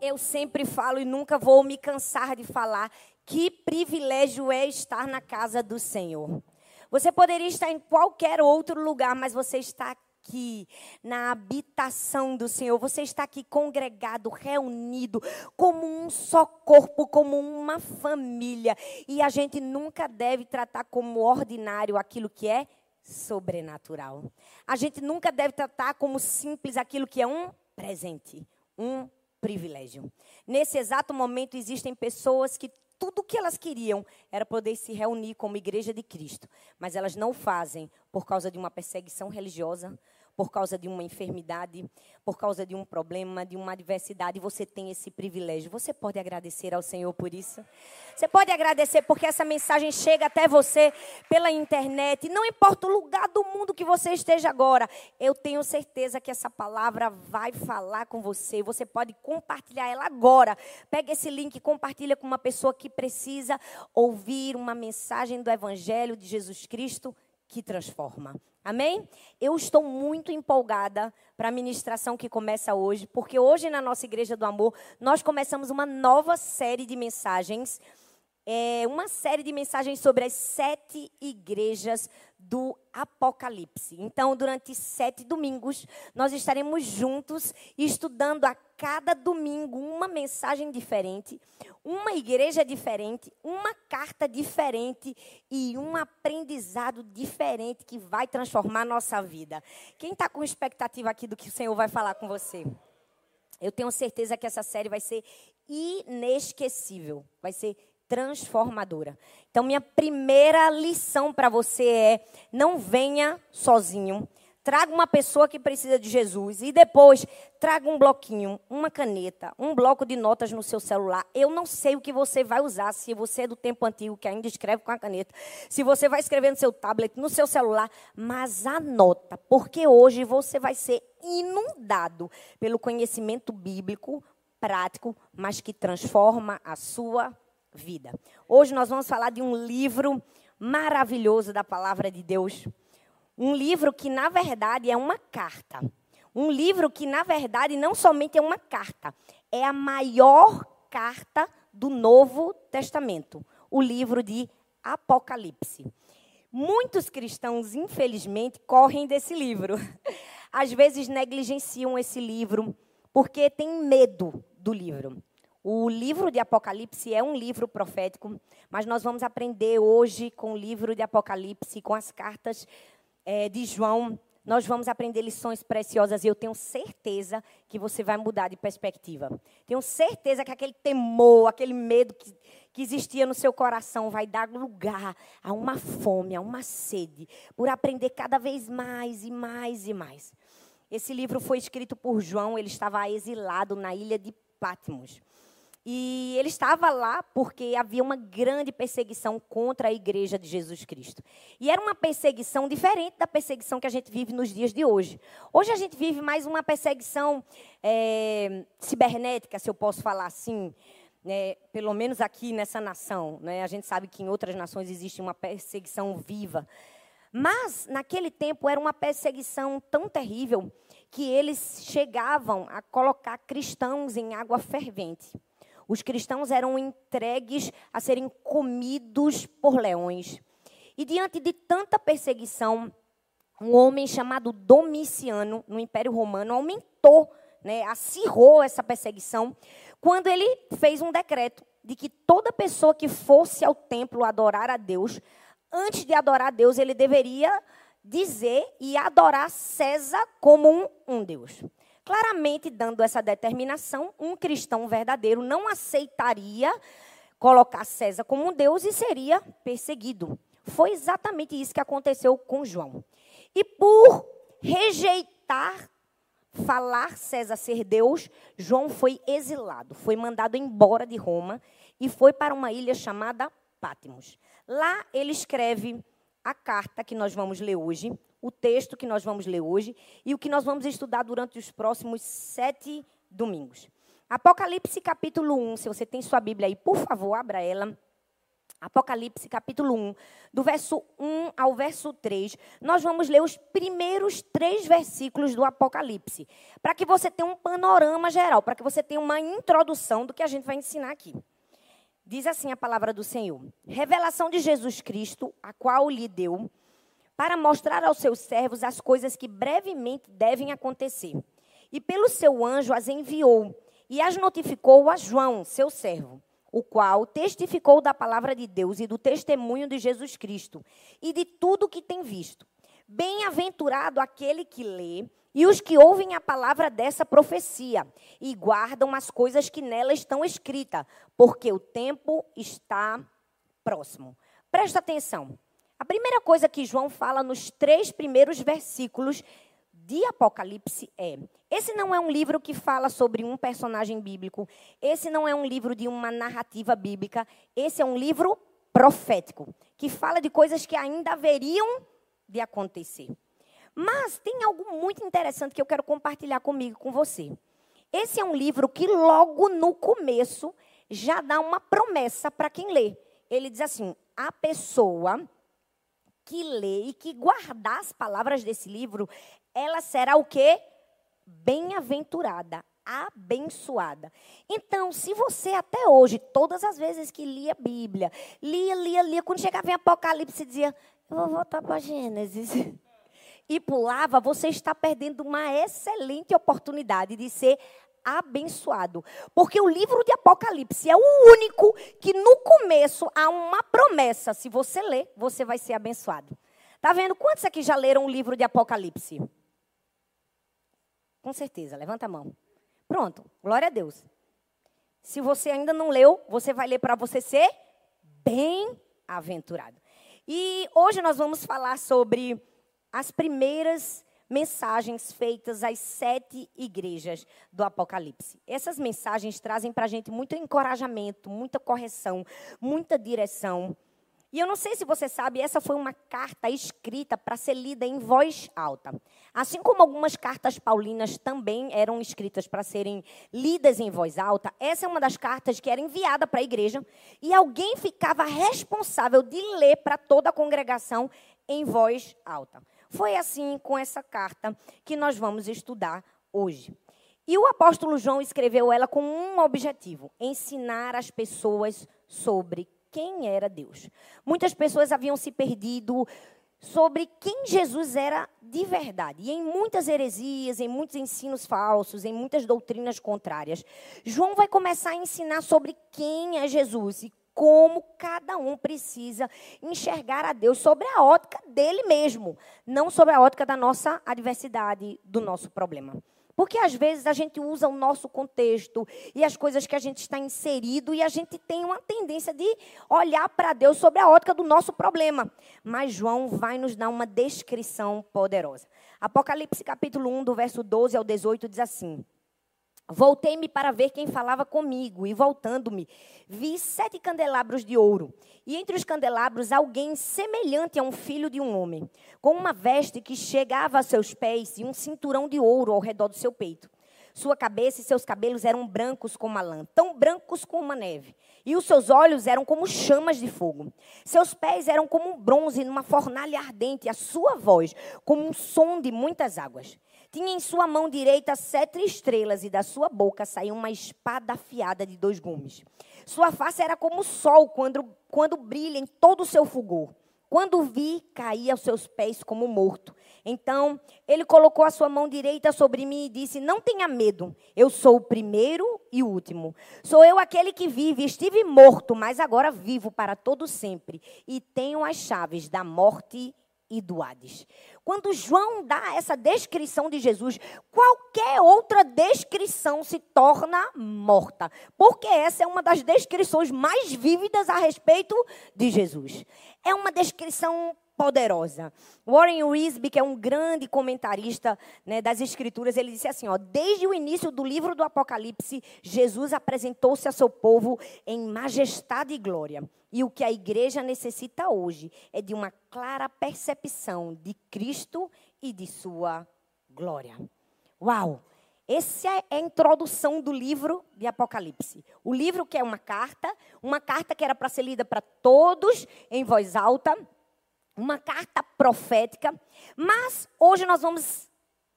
Eu sempre falo e nunca vou me cansar de falar que privilégio é estar na casa do Senhor. Você poderia estar em qualquer outro lugar, mas você está aqui na habitação do Senhor. Você está aqui congregado, reunido, como um só corpo, como uma família. E a gente nunca deve tratar como ordinário aquilo que é sobrenatural. A gente nunca deve tratar como simples aquilo que é um presente, um privilégio. Nesse exato momento existem pessoas que tudo o que elas queriam era poder se reunir como igreja de Cristo, mas elas não fazem por causa de uma perseguição religiosa, por causa de uma enfermidade, por causa de um problema, de uma adversidade, você tem esse privilégio. Você pode agradecer ao Senhor por isso? Você pode agradecer porque essa mensagem chega até você pela internet. Não importa o lugar do mundo que você esteja agora, eu tenho certeza que essa palavra vai falar com você. Você pode compartilhar ela agora. Pega esse link e compartilha com uma pessoa que precisa ouvir uma mensagem do Evangelho de Jesus Cristo que transforma. Amém? Eu estou muito empolgada para a ministração que começa hoje, porque hoje na nossa Igreja do Amor nós começamos uma nova série de mensagens, é, uma série de mensagens sobre as sete igrejas do Apocalipse. Então, durante sete domingos, nós estaremos juntos estudando a cada domingo uma mensagem diferente, uma igreja diferente, uma carta diferente e um aprendizado diferente que vai transformar nossa vida. Quem está com expectativa aqui do que o Senhor vai falar com você? Eu tenho certeza que essa série vai ser inesquecível, vai ser transformadora. Então, minha primeira lição para você é: não venha sozinho. Traga uma pessoa que precisa de Jesus e depois traga um bloquinho, uma caneta, um bloco de notas no seu celular. Eu não sei o que você vai usar, se você é do tempo antigo que ainda escreve com a caneta, se você vai escrever no seu tablet, no seu celular, mas anota, porque hoje você vai ser inundado pelo conhecimento bíblico prático, mas que transforma a sua vida. Hoje nós vamos falar de um livro maravilhoso da palavra de Deus. Um livro que, na verdade, é uma carta. Um livro que, na verdade, não somente é uma carta, é a maior carta do Novo Testamento o livro de Apocalipse. Muitos cristãos, infelizmente, correm desse livro. Às vezes negligenciam esse livro porque têm medo do livro. O livro de Apocalipse é um livro profético, mas nós vamos aprender hoje com o livro de Apocalipse, com as cartas é, de João. Nós vamos aprender lições preciosas e eu tenho certeza que você vai mudar de perspectiva. Tenho certeza que aquele temor, aquele medo que, que existia no seu coração vai dar lugar a uma fome, a uma sede, por aprender cada vez mais e mais e mais. Esse livro foi escrito por João, ele estava exilado na ilha de Patmos. E ele estava lá porque havia uma grande perseguição contra a igreja de Jesus Cristo. E era uma perseguição diferente da perseguição que a gente vive nos dias de hoje. Hoje a gente vive mais uma perseguição é, cibernética, se eu posso falar assim. Né, pelo menos aqui nessa nação. Né, a gente sabe que em outras nações existe uma perseguição viva. Mas, naquele tempo, era uma perseguição tão terrível que eles chegavam a colocar cristãos em água fervente. Os cristãos eram entregues a serem comidos por leões. E diante de tanta perseguição, um homem chamado Domiciano, no Império Romano, aumentou, né, acirrou essa perseguição, quando ele fez um decreto de que toda pessoa que fosse ao templo adorar a Deus, antes de adorar a Deus, ele deveria dizer e adorar César como um, um Deus. Claramente, dando essa determinação, um cristão verdadeiro não aceitaria colocar César como Deus e seria perseguido. Foi exatamente isso que aconteceu com João. E por rejeitar falar César ser Deus, João foi exilado, foi mandado embora de Roma e foi para uma ilha chamada Patmos. Lá ele escreve a carta que nós vamos ler hoje, o texto que nós vamos ler hoje e o que nós vamos estudar durante os próximos sete domingos. Apocalipse capítulo 1, se você tem sua Bíblia aí, por favor, abra ela. Apocalipse capítulo 1, do verso 1 ao verso 3, nós vamos ler os primeiros três versículos do Apocalipse, para que você tenha um panorama geral, para que você tenha uma introdução do que a gente vai ensinar aqui. Diz assim a palavra do Senhor: Revelação de Jesus Cristo, a qual lhe deu, para mostrar aos seus servos as coisas que brevemente devem acontecer. E pelo seu anjo as enviou e as notificou a João, seu servo o qual testificou da palavra de Deus e do testemunho de Jesus Cristo e de tudo que tem visto. Bem-aventurado aquele que lê e os que ouvem a palavra dessa profecia e guardam as coisas que nela estão escritas, porque o tempo está próximo. Presta atenção. A primeira coisa que João fala nos três primeiros versículos de Apocalipse é: esse não é um livro que fala sobre um personagem bíblico, esse não é um livro de uma narrativa bíblica, esse é um livro profético, que fala de coisas que ainda haveriam de acontecer. Mas tem algo muito interessante que eu quero compartilhar comigo, com você. Esse é um livro que logo no começo já dá uma promessa para quem lê. Ele diz assim: a pessoa que lê e que guardar as palavras desse livro, ela será o quê? Bem-aventurada, abençoada. Então, se você até hoje, todas as vezes que lia a Bíblia, lia, lia, lia, quando chegava em Apocalipse, dizia, eu vou voltar para Gênesis. E pulava, você está perdendo uma excelente oportunidade de ser abençoado. Porque o livro de Apocalipse é o único que no começo há uma promessa. Se você ler, você vai ser abençoado. Tá vendo? Quantos aqui já leram o livro de Apocalipse? Com certeza, levanta a mão. Pronto, glória a Deus. Se você ainda não leu, você vai ler para você ser bem-aventurado. E hoje nós vamos falar sobre as primeiras mensagens feitas às sete igrejas do Apocalipse. Essas mensagens trazem para a gente muito encorajamento, muita correção, muita direção. E eu não sei se você sabe, essa foi uma carta escrita para ser lida em voz alta. Assim como algumas cartas paulinas também eram escritas para serem lidas em voz alta, essa é uma das cartas que era enviada para a igreja e alguém ficava responsável de ler para toda a congregação em voz alta. Foi assim com essa carta que nós vamos estudar hoje. E o apóstolo João escreveu ela com um objetivo: ensinar as pessoas sobre quem era Deus. Muitas pessoas haviam se perdido sobre quem Jesus era de verdade. E em muitas heresias, em muitos ensinos falsos, em muitas doutrinas contrárias, João vai começar a ensinar sobre quem é Jesus e como cada um precisa enxergar a Deus sobre a ótica dele mesmo, não sobre a ótica da nossa adversidade, do nosso problema. Porque às vezes a gente usa o nosso contexto e as coisas que a gente está inserido e a gente tem uma tendência de olhar para Deus sobre a ótica do nosso problema. Mas João vai nos dar uma descrição poderosa. Apocalipse capítulo 1, do verso 12 ao 18 diz assim: Voltei-me para ver quem falava comigo, e voltando-me, vi sete candelabros de ouro, e entre os candelabros alguém semelhante a um filho de um homem, com uma veste que chegava a seus pés e um cinturão de ouro ao redor do seu peito. Sua cabeça e seus cabelos eram brancos como a lã, tão brancos como a neve, e os seus olhos eram como chamas de fogo. Seus pés eram como um bronze numa fornalha ardente, a sua voz como um som de muitas águas. Tinha em sua mão direita sete estrelas e da sua boca saía uma espada afiada de dois gumes. Sua face era como o sol quando, quando brilha em todo o seu fulgor. Quando vi, caí aos seus pés como morto. Então ele colocou a sua mão direita sobre mim e disse: Não tenha medo, eu sou o primeiro e o último. Sou eu aquele que vive. Estive morto, mas agora vivo para todo sempre. E tenho as chaves da morte do Hades. Quando João dá essa descrição de Jesus, qualquer outra descrição se torna morta, porque essa é uma das descrições mais vívidas a respeito de Jesus. É uma descrição poderosa. Warren Wisby, que é um grande comentarista né, das Escrituras, ele disse assim: ó, desde o início do livro do Apocalipse, Jesus apresentou-se a seu povo em majestade e glória. E o que a igreja necessita hoje é de uma clara percepção de Cristo e de sua glória. Uau! Essa é a introdução do livro de Apocalipse. O livro que é uma carta, uma carta que era para ser lida para todos em voz alta, uma carta profética. Mas hoje nós vamos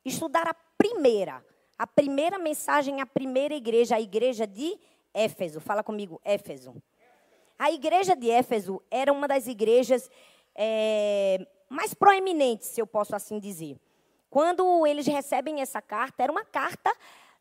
estudar a primeira, a primeira mensagem, a primeira igreja, a igreja de Éfeso. Fala comigo, Éfeso. A igreja de Éfeso era uma das igrejas é, mais proeminentes, se eu posso assim dizer. Quando eles recebem essa carta, era uma carta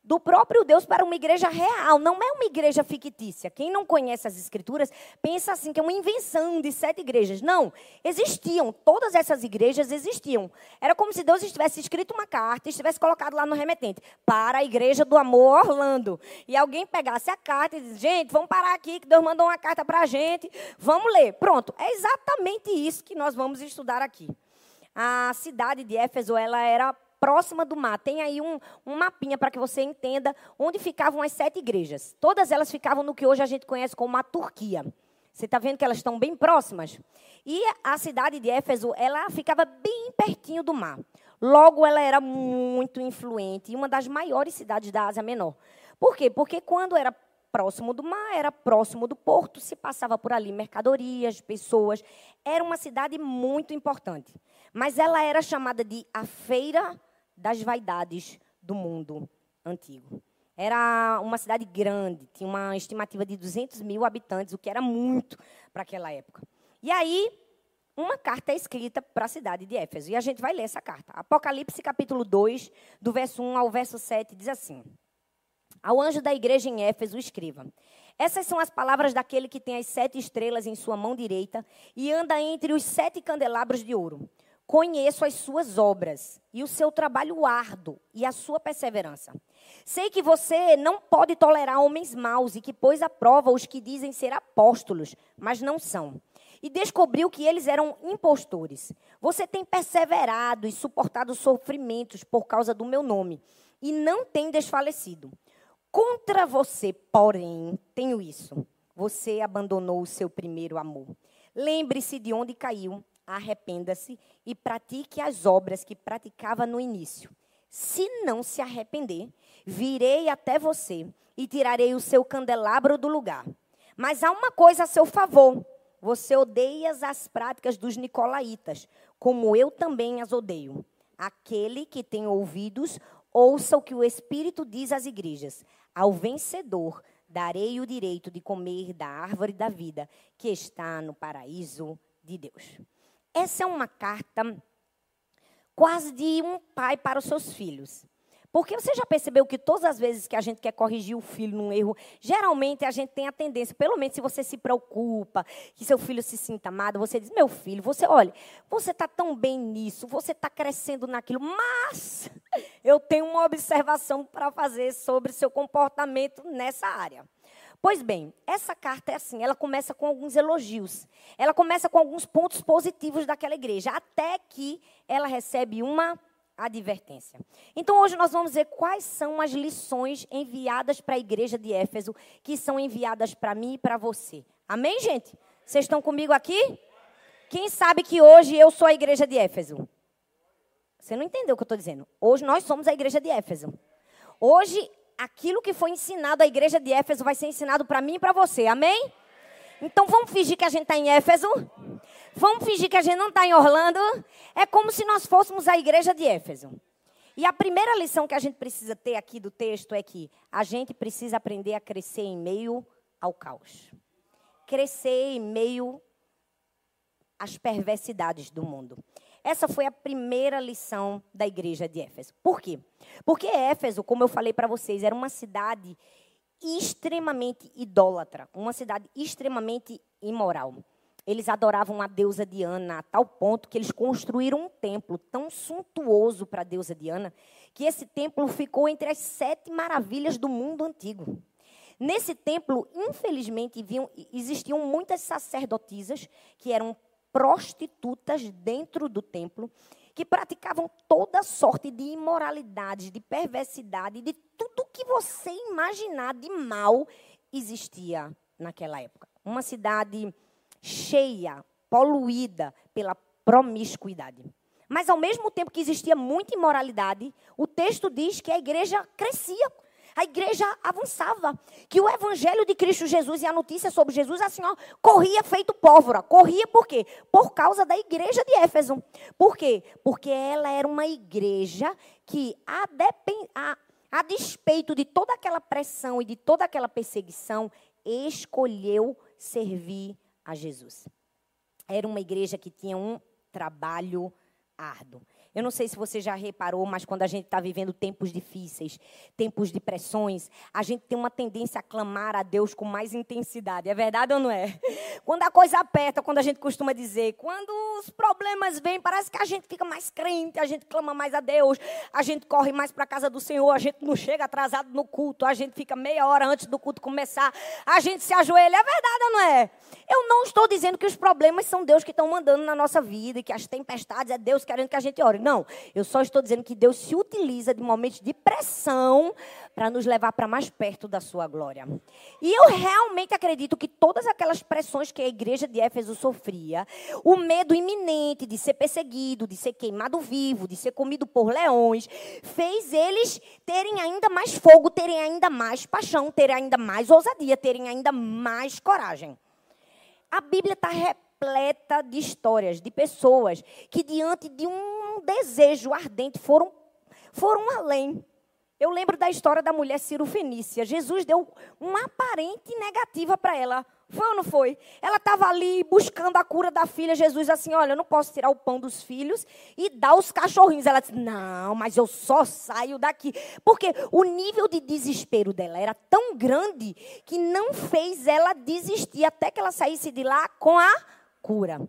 do próprio Deus para uma igreja real, não é uma igreja fictícia. Quem não conhece as escrituras pensa assim que é uma invenção de sete igrejas. Não, existiam, todas essas igrejas existiam. Era como se Deus estivesse escrito uma carta e estivesse colocado lá no remetente para a igreja do amor Orlando. E alguém pegasse a carta e disse: "Gente, vamos parar aqui que Deus mandou uma carta para a gente, vamos ler". Pronto, é exatamente isso que nós vamos estudar aqui a cidade de Éfeso ela era próxima do mar. Tem aí um, um mapinha para que você entenda onde ficavam as sete igrejas. Todas elas ficavam no que hoje a gente conhece como a Turquia. Você está vendo que elas estão bem próximas? E a cidade de Éfeso, ela ficava bem pertinho do mar. Logo, ela era muito influente e uma das maiores cidades da Ásia Menor. Por quê? Porque quando era próximo do mar, era próximo do porto, se passava por ali mercadorias, pessoas. Era uma cidade muito importante. Mas ela era chamada de a feira das vaidades do mundo antigo. Era uma cidade grande, tinha uma estimativa de 200 mil habitantes, o que era muito para aquela época. E aí, uma carta é escrita para a cidade de Éfeso. E a gente vai ler essa carta. Apocalipse, capítulo 2, do verso 1 ao verso 7, diz assim: Ao anjo da igreja em Éfeso, escreva: essas são as palavras daquele que tem as sete estrelas em sua mão direita e anda entre os sete candelabros de ouro. Conheço as suas obras e o seu trabalho árduo e a sua perseverança. Sei que você não pode tolerar homens maus e que pôs à prova os que dizem ser apóstolos, mas não são. E descobriu que eles eram impostores. Você tem perseverado e suportado sofrimentos por causa do meu nome e não tem desfalecido. Contra você, porém, tenho isso. Você abandonou o seu primeiro amor. Lembre-se de onde caiu arrependa-se e pratique as obras que praticava no início. Se não se arrepender, virei até você e tirarei o seu candelabro do lugar. Mas há uma coisa a seu favor. Você odeia as práticas dos nicolaítas, como eu também as odeio. Aquele que tem ouvidos, ouça o que o Espírito diz às igrejas. Ao vencedor, darei o direito de comer da árvore da vida que está no paraíso de Deus. Essa é uma carta quase de um pai para os seus filhos. Porque você já percebeu que todas as vezes que a gente quer corrigir o filho num erro, geralmente a gente tem a tendência, pelo menos se você se preocupa, que seu filho se sinta amado, você diz: Meu filho, você, olha, você está tão bem nisso, você está crescendo naquilo, mas eu tenho uma observação para fazer sobre seu comportamento nessa área. Pois bem, essa carta é assim, ela começa com alguns elogios. Ela começa com alguns pontos positivos daquela igreja, até que ela recebe uma advertência. Então hoje nós vamos ver quais são as lições enviadas para a igreja de Éfeso, que são enviadas para mim e para você. Amém, gente? Vocês estão comigo aqui? Quem sabe que hoje eu sou a igreja de Éfeso? Você não entendeu o que eu estou dizendo. Hoje nós somos a igreja de Éfeso. Hoje aquilo que foi ensinado à igreja de Éfeso vai ser ensinado para mim e para você. Amém? Então vamos fingir que a gente está em Éfeso. Vamos fingir que a gente não está em Orlando. É como se nós fôssemos a igreja de Éfeso. E a primeira lição que a gente precisa ter aqui do texto é que a gente precisa aprender a crescer em meio ao caos. Crescer em meio às perversidades do mundo. Essa foi a primeira lição da igreja de Éfeso. Por quê? Porque Éfeso, como eu falei para vocês, era uma cidade extremamente idólatra, uma cidade extremamente imoral. Eles adoravam a deusa Diana a tal ponto que eles construíram um templo tão suntuoso para a deusa Diana que esse templo ficou entre as sete maravilhas do mundo antigo. Nesse templo, infelizmente, existiam muitas sacerdotisas que eram prostitutas dentro do templo que praticavam toda sorte de imoralidades, de perversidade, de tudo que você imaginar de mal existia naquela época. Uma cidade cheia, poluída pela promiscuidade. Mas ao mesmo tempo que existia muita imoralidade, o texto diz que a igreja crescia. A igreja avançava, que o evangelho de Cristo Jesus e a notícia sobre Jesus, assim, ó, corria feito pólvora. Corria por quê? Por causa da igreja de Éfeso. Por quê? Porque ela era uma igreja que, a, a, a despeito de toda aquela pressão e de toda aquela perseguição, escolheu servir a Jesus. Era uma igreja que tinha um trabalho árduo. Eu não sei se você já reparou, mas quando a gente está vivendo tempos difíceis, tempos de pressões, a gente tem uma tendência a clamar a Deus com mais intensidade. É verdade ou não é? Quando a coisa aperta, quando a gente costuma dizer, quando os problemas vêm, parece que a gente fica mais crente, a gente clama mais a Deus, a gente corre mais para a casa do Senhor, a gente não chega atrasado no culto, a gente fica meia hora antes do culto começar, a gente se ajoelha. É verdade ou não é? Eu não estou dizendo que os problemas são Deus que estão mandando na nossa vida e que as tempestades é Deus querendo que a gente ore. Não, eu só estou dizendo que Deus se utiliza de momentos de pressão para nos levar para mais perto da sua glória. E eu realmente acredito que todas aquelas pressões que a igreja de Éfeso sofria, o medo iminente de ser perseguido, de ser queimado vivo, de ser comido por leões, fez eles terem ainda mais fogo, terem ainda mais paixão, terem ainda mais ousadia, terem ainda mais coragem. A Bíblia está repleta de histórias, de pessoas que, diante de um desejo ardente, foram, foram além. Eu lembro da história da mulher Ciro Fenícia. Jesus deu uma aparente negativa para ela. Foi ou não foi? Ela estava ali buscando a cura da filha. Jesus assim, olha, eu não posso tirar o pão dos filhos e dar os cachorrinhos. Ela disse, não, mas eu só saio daqui. Porque o nível de desespero dela era tão grande que não fez ela desistir até que ela saísse de lá com a cura.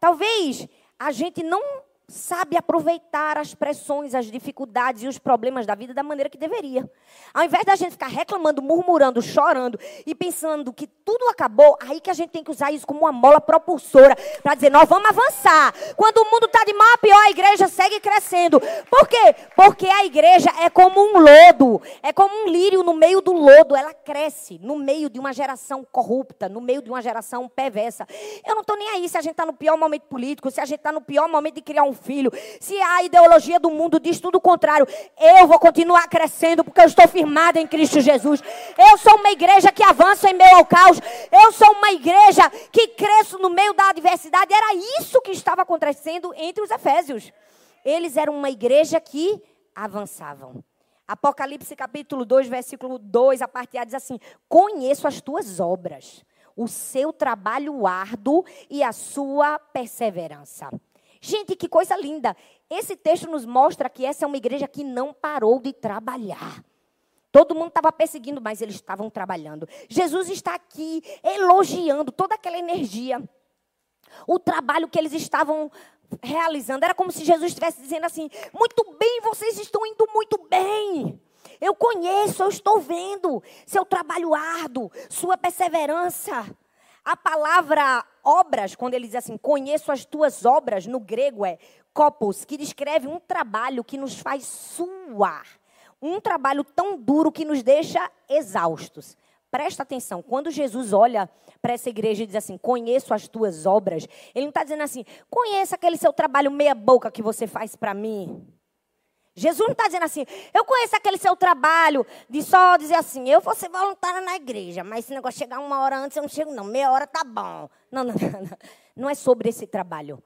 Talvez a gente não sabe aproveitar as pressões, as dificuldades e os problemas da vida da maneira que deveria. Ao invés da gente ficar reclamando, murmurando, chorando e pensando que tudo acabou, aí que a gente tem que usar isso como uma mola propulsora para dizer, nós vamos avançar. Quando o mundo está de mal a pior, a igreja segue crescendo. Por quê? Porque a igreja é como um lodo, é como um lírio no meio do lodo, ela cresce no meio de uma geração corrupta, no meio de uma geração perversa. Eu não estou nem aí se a gente está no pior momento político, se a gente está no pior momento de criar um filho, se a ideologia do mundo diz tudo o contrário, eu vou continuar crescendo porque eu estou firmada em Cristo Jesus. Eu sou uma igreja que avança em meio ao caos. Eu sou uma igreja que cresço no meio da adversidade. Era isso que estava acontecendo entre os efésios. Eles eram uma igreja que avançavam. Apocalipse capítulo 2, versículo 2, a parte A diz assim: Conheço as tuas obras, o seu trabalho árduo e a sua perseverança. Gente, que coisa linda. Esse texto nos mostra que essa é uma igreja que não parou de trabalhar. Todo mundo estava perseguindo, mas eles estavam trabalhando. Jesus está aqui elogiando toda aquela energia. O trabalho que eles estavam realizando. Era como se Jesus estivesse dizendo assim: muito bem, vocês estão indo muito bem. Eu conheço, eu estou vendo seu trabalho árduo, sua perseverança. A palavra obras, quando ele diz assim, conheço as tuas obras, no grego é copos, que descreve um trabalho que nos faz suar. Um trabalho tão duro que nos deixa exaustos. Presta atenção, quando Jesus olha para essa igreja e diz assim: Conheço as tuas obras, ele não está dizendo assim: Conheça aquele seu trabalho meia-boca que você faz para mim. Jesus não está dizendo assim, eu conheço aquele seu trabalho de só dizer assim, eu vou ser voluntária na igreja, mas esse negócio chegar uma hora antes, eu não chego, não. Meia hora tá bom. Não, não, não, não. Não é sobre esse trabalho.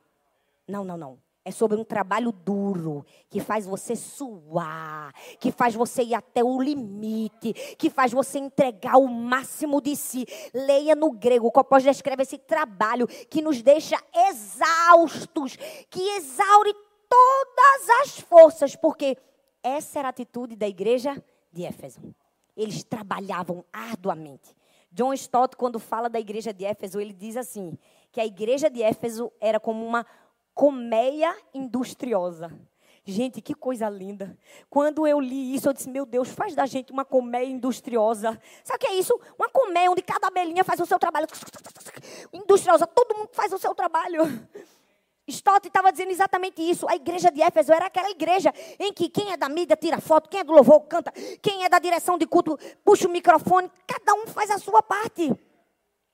Não, não, não. É sobre um trabalho duro, que faz você suar, que faz você ir até o limite, que faz você entregar o máximo de si. Leia no grego, Copós descreve esse trabalho que nos deixa exaustos, que exaure todas as forças, porque essa era a atitude da igreja de Éfeso. Eles trabalhavam arduamente. John Stott, quando fala da igreja de Éfeso, ele diz assim: que a igreja de Éfeso era como uma colmeia industriosa. Gente, que coisa linda. Quando eu li isso, eu disse: Meu Deus, faz da gente uma colmeia industriosa. Sabe o que é isso? Uma colmeia onde cada abelhinha faz o seu trabalho. Industriosa, todo mundo faz o seu trabalho. Stott estava dizendo exatamente isso. A igreja de Éfeso era aquela igreja em que quem é da mídia tira foto, quem é do louvor canta, quem é da direção de culto puxa o microfone, cada um faz a sua parte.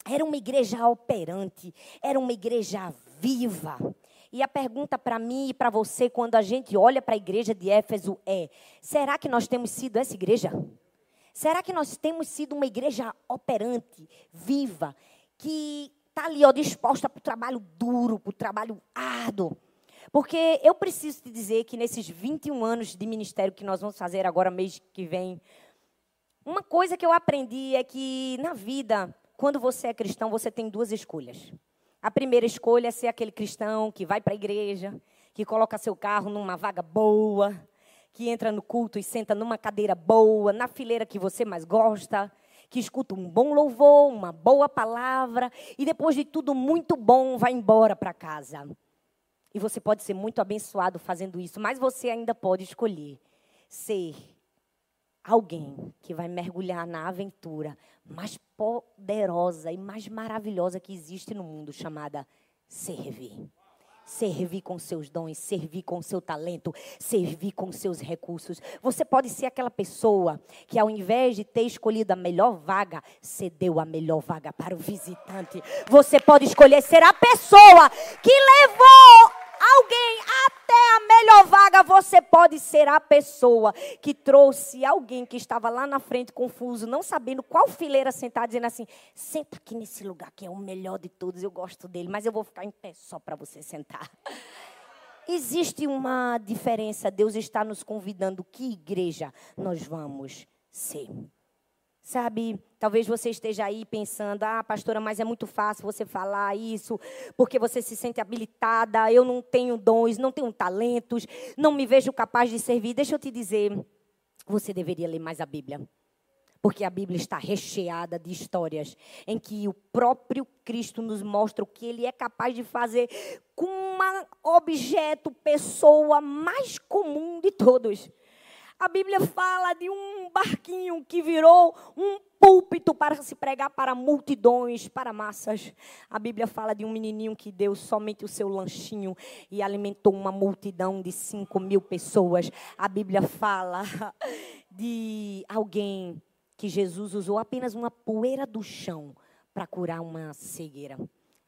Era uma igreja operante, era uma igreja viva. E a pergunta para mim e para você, quando a gente olha para a igreja de Éfeso, é: será que nós temos sido essa igreja? Será que nós temos sido uma igreja operante, viva, que está ali ó, disposta para o trabalho duro, para o trabalho árduo? Porque eu preciso te dizer que nesses 21 anos de ministério que nós vamos fazer agora, mês que vem, uma coisa que eu aprendi é que na vida, quando você é cristão, você tem duas escolhas. A primeira escolha é ser aquele cristão que vai para a igreja, que coloca seu carro numa vaga boa, que entra no culto e senta numa cadeira boa, na fileira que você mais gosta, que escuta um bom louvor, uma boa palavra e depois de tudo muito bom vai embora para casa. E você pode ser muito abençoado fazendo isso, mas você ainda pode escolher ser alguém que vai mergulhar na aventura mais poderosa e mais maravilhosa que existe no mundo, chamada servir. Servir com seus dons, servir com seu talento, servir com seus recursos. Você pode ser aquela pessoa que, ao invés de ter escolhido a melhor vaga, cedeu a melhor vaga para o visitante. Você pode escolher ser a pessoa que levou alguém até a melhor vaga, você pode ser a pessoa que trouxe alguém que estava lá na frente confuso, não sabendo qual fileira sentar, dizendo assim: senta aqui nesse lugar que é o melhor de todos, eu gosto dele, mas eu vou ficar em pé só para você sentar. Existe uma diferença, Deus está nos convidando, que igreja nós vamos ser. Sabe, talvez você esteja aí pensando, ah, pastora, mas é muito fácil você falar isso, porque você se sente habilitada, eu não tenho dons, não tenho talentos, não me vejo capaz de servir. Deixa eu te dizer, você deveria ler mais a Bíblia. Porque a Bíblia está recheada de histórias em que o próprio Cristo nos mostra o que ele é capaz de fazer com um objeto, pessoa mais comum de todos. A Bíblia fala de um barquinho que virou um púlpito para se pregar para multidões, para massas. A Bíblia fala de um menininho que deu somente o seu lanchinho e alimentou uma multidão de 5 mil pessoas. A Bíblia fala de alguém que Jesus usou apenas uma poeira do chão para curar uma cegueira.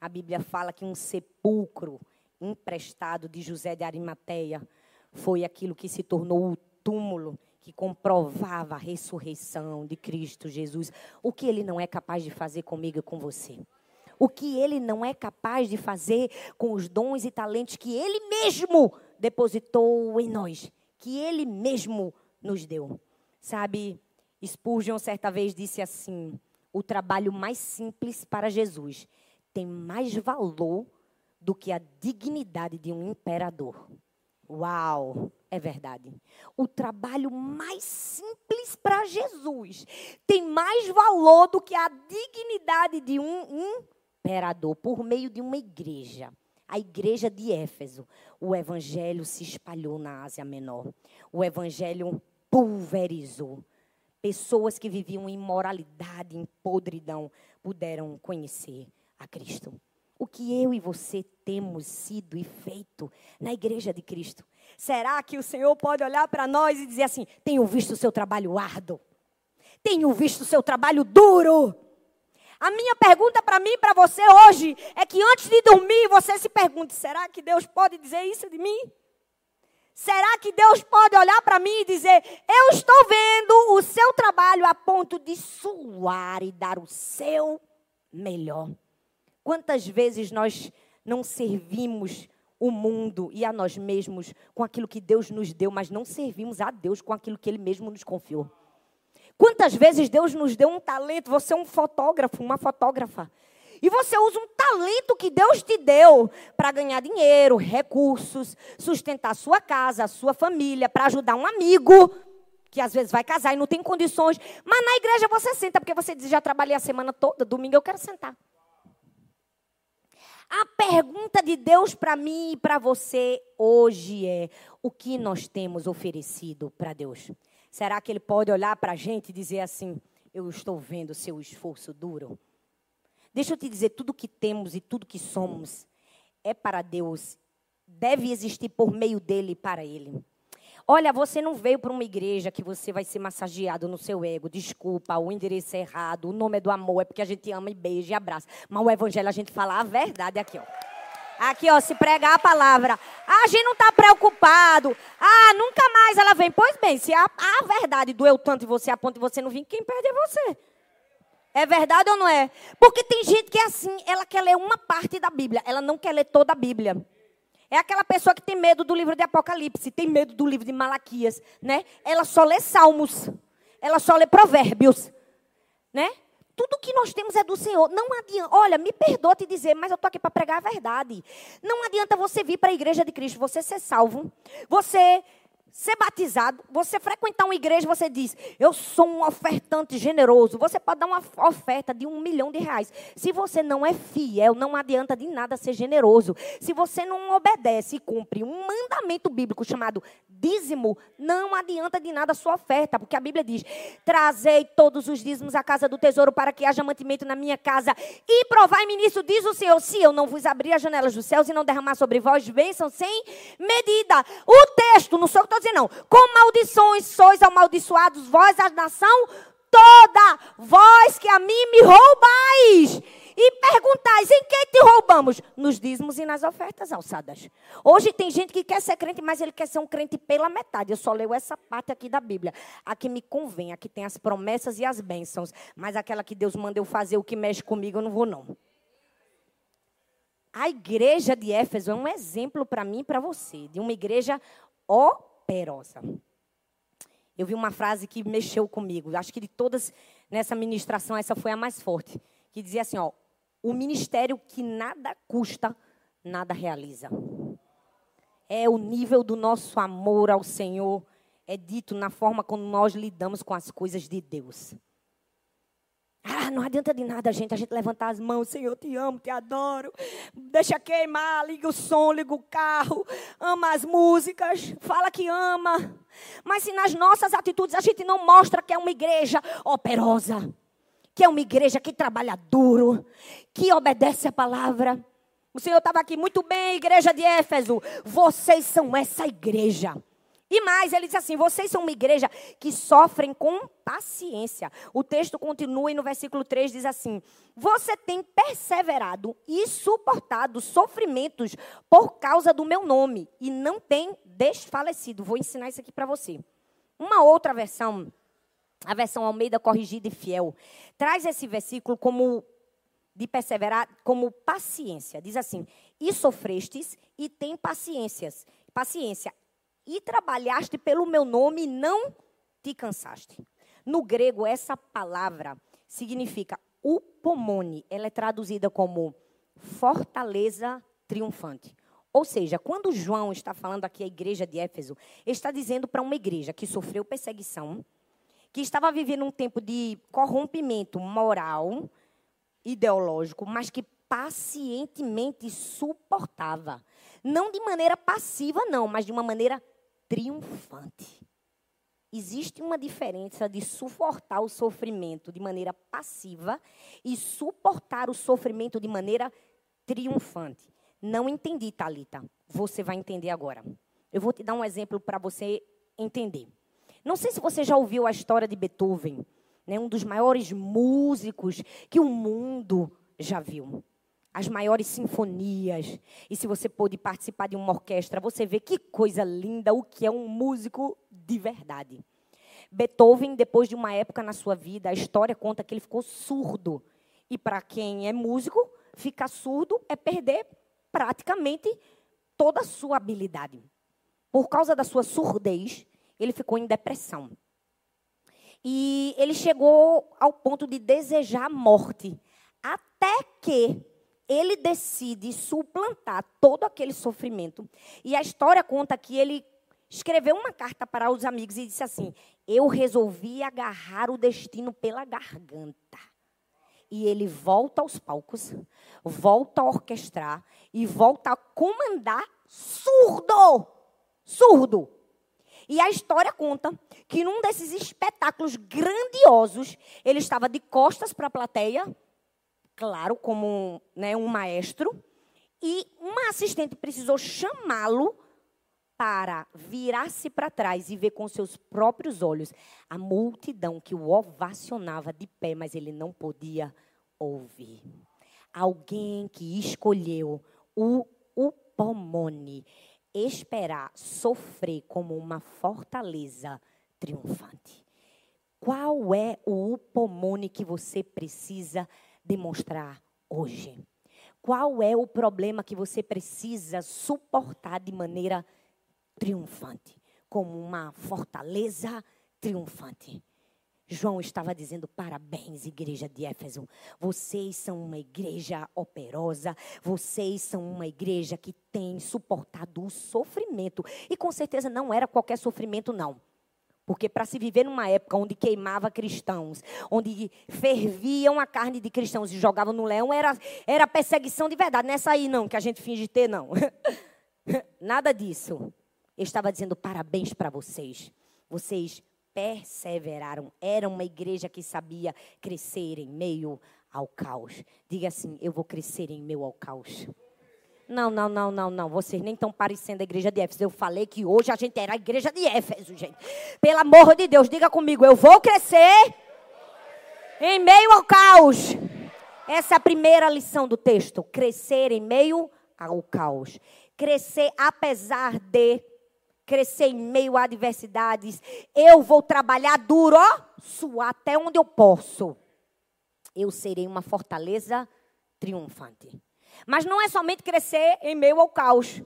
A Bíblia fala que um sepulcro emprestado de José de Arimateia foi aquilo que se tornou o túmulo que comprovava a ressurreição de Cristo Jesus. O que ele não é capaz de fazer comigo e com você? O que ele não é capaz de fazer com os dons e talentos que ele mesmo depositou em nós, que ele mesmo nos deu. Sabe, Spurgeon certa vez disse assim: o trabalho mais simples para Jesus tem mais valor do que a dignidade de um imperador. Uau, é verdade. O trabalho mais simples para Jesus tem mais valor do que a dignidade de um imperador por meio de uma igreja. A igreja de Éfeso. O evangelho se espalhou na Ásia Menor. O evangelho pulverizou. Pessoas que viviam em moralidade, em podridão, puderam conhecer a Cristo o que eu e você temos sido e feito na igreja de Cristo. Será que o Senhor pode olhar para nós e dizer assim: tenho visto o seu trabalho árduo, tenho visto o seu trabalho duro? A minha pergunta para mim e para você hoje é que antes de dormir você se pergunte: será que Deus pode dizer isso de mim? Será que Deus pode olhar para mim e dizer: Eu estou vendo o seu trabalho a ponto de suar e dar o seu melhor? Quantas vezes nós não servimos o mundo e a nós mesmos com aquilo que Deus nos deu, mas não servimos a Deus com aquilo que Ele mesmo nos confiou? Quantas vezes Deus nos deu um talento, você é um fotógrafo, uma fotógrafa, e você usa um talento que Deus te deu para ganhar dinheiro, recursos, sustentar sua casa, sua família, para ajudar um amigo que às vezes vai casar e não tem condições, mas na igreja você senta porque você diz já trabalhei a semana toda, domingo eu quero sentar. A pergunta de Deus para mim e para você hoje é: o que nós temos oferecido para Deus? Será que Ele pode olhar para a gente e dizer assim: eu estou vendo seu esforço duro? Deixa eu te dizer: tudo que temos e tudo que somos é para Deus, deve existir por meio dele e para Ele. Olha, você não veio para uma igreja que você vai ser massageado no seu ego. Desculpa, o endereço é errado, o nome é do amor, é porque a gente ama e beija e abraça. Mas o evangelho a gente fala a verdade aqui, ó. Aqui, ó, se pregar a palavra. Ah, a gente não está preocupado. Ah, nunca mais ela vem. Pois bem, se a, a verdade doeu tanto em você, a ponto de você não vir, quem perde é você. É verdade ou não é? Porque tem gente que é assim, ela quer ler uma parte da Bíblia, ela não quer ler toda a Bíblia. É aquela pessoa que tem medo do livro de Apocalipse, tem medo do livro de Malaquias, né? Ela só lê Salmos, ela só lê Provérbios, né? Tudo que nós temos é do Senhor. Não adianta, olha, me perdoa te dizer, mas eu estou aqui para pregar a verdade. Não adianta você vir para a igreja de Cristo, você ser salvo, você ser batizado, você frequentar uma igreja, você diz, eu sou um ofertante generoso. Você pode dar uma oferta de um milhão de reais. Se você não é fiel, não adianta de nada ser generoso. Se você não obedece e cumpre um mandamento bíblico chamado dízimo, não adianta de nada a sua oferta, porque a Bíblia diz: trazei todos os dízimos à casa do tesouro para que haja mantimento na minha casa. E provai-me nisso, diz o Senhor, se eu não vos abrir as janelas dos céus e não derramar sobre vós bênção sem medida. O texto, não sou estou não. Com maldições sois amaldiçoados, vós, a nação toda, vós que a mim me roubais e perguntais: em que te roubamos? Nos dízimos e nas ofertas alçadas. Hoje tem gente que quer ser crente, mas ele quer ser um crente pela metade. Eu só leio essa parte aqui da Bíblia. A que me convém, a que tem as promessas e as bênçãos. Mas aquela que Deus manda eu fazer o que mexe comigo, eu não vou, não. A igreja de Éfeso é um exemplo para mim e para você, de uma igreja operosa. Eu vi uma frase que mexeu comigo. Acho que de todas nessa ministração, essa foi a mais forte. Que dizia assim: ó, o ministério que nada custa, nada realiza. É o nível do nosso amor ao Senhor, é dito na forma como nós lidamos com as coisas de Deus. Ah, não adianta de nada, gente, a gente levantar as mãos, Senhor, te amo, te adoro. Deixa queimar, liga o som, liga o carro, ama as músicas, fala que ama. Mas se nas nossas atitudes a gente não mostra que é uma igreja operosa, que é uma igreja que trabalha duro, que obedece a palavra. O Senhor estava aqui muito bem, igreja de Éfeso. Vocês são essa igreja. E mais, ele diz assim: vocês são uma igreja que sofrem com paciência. O texto continua e no versículo 3 diz assim: Você tem perseverado e suportado sofrimentos por causa do meu nome e não tem desfalecido. Vou ensinar isso aqui para você. Uma outra versão a versão Almeida corrigida e fiel, traz esse versículo como de perseverar como paciência. Diz assim: "E sofrestes e tem paciências, paciência, e trabalhaste pelo meu nome e não te cansaste." No grego essa palavra significa upomone, ela é traduzida como fortaleza triunfante. Ou seja, quando João está falando aqui à igreja de Éfeso, está dizendo para uma igreja que sofreu perseguição, que estava vivendo um tempo de corrompimento moral, ideológico, mas que pacientemente suportava. Não de maneira passiva, não, mas de uma maneira triunfante. Existe uma diferença de suportar o sofrimento de maneira passiva e suportar o sofrimento de maneira triunfante. Não entendi, Talita. Você vai entender agora. Eu vou te dar um exemplo para você entender. Não sei se você já ouviu a história de Beethoven, né, um dos maiores músicos que o mundo já viu. As maiores sinfonias. E se você pôde participar de uma orquestra, você vê que coisa linda o que é um músico de verdade. Beethoven, depois de uma época na sua vida, a história conta que ele ficou surdo. E para quem é músico, ficar surdo é perder praticamente toda a sua habilidade. Por causa da sua surdez, ele ficou em depressão. E ele chegou ao ponto de desejar a morte. Até que ele decide suplantar todo aquele sofrimento. E a história conta que ele escreveu uma carta para os amigos e disse assim: Eu resolvi agarrar o destino pela garganta. E ele volta aos palcos, volta a orquestrar e volta a comandar surdo. Surdo. E a história conta que num desses espetáculos grandiosos, ele estava de costas para a plateia, claro, como né, um maestro, e uma assistente precisou chamá-lo para virar-se para trás e ver com seus próprios olhos a multidão que o ovacionava de pé, mas ele não podia ouvir. Alguém que escolheu o upomone, esperar, sofrer como uma fortaleza triunfante. Qual é o upomone que você precisa demonstrar hoje? Qual é o problema que você precisa suportar de maneira triunfante? Como uma fortaleza triunfante. João estava dizendo: parabéns, igreja de Éfeso. Vocês são uma igreja operosa, vocês são uma igreja que tem suportado o sofrimento. E com certeza não era qualquer sofrimento, não. Porque para se viver numa época onde queimava cristãos, onde ferviam a carne de cristãos e jogavam no leão, era, era perseguição de verdade. Não é aí, não, que a gente finge ter, não. Nada disso. Eu estava dizendo parabéns para vocês. Vocês perseveraram. Era uma igreja que sabia crescer em meio ao caos. Diga assim: eu vou crescer em meio ao caos. Não, não, não, não, não. Vocês nem estão parecendo a igreja de Éfeso. Eu falei que hoje a gente era a igreja de Éfeso, gente. Pelo amor de Deus, diga comigo: eu vou crescer em meio ao caos. Essa é a primeira lição do texto. Crescer em meio ao caos. Crescer apesar de crescer em meio a adversidades. Eu vou trabalhar duro, ó, suar até onde eu posso. Eu serei uma fortaleza triunfante. Mas não é somente crescer em meio ao caos.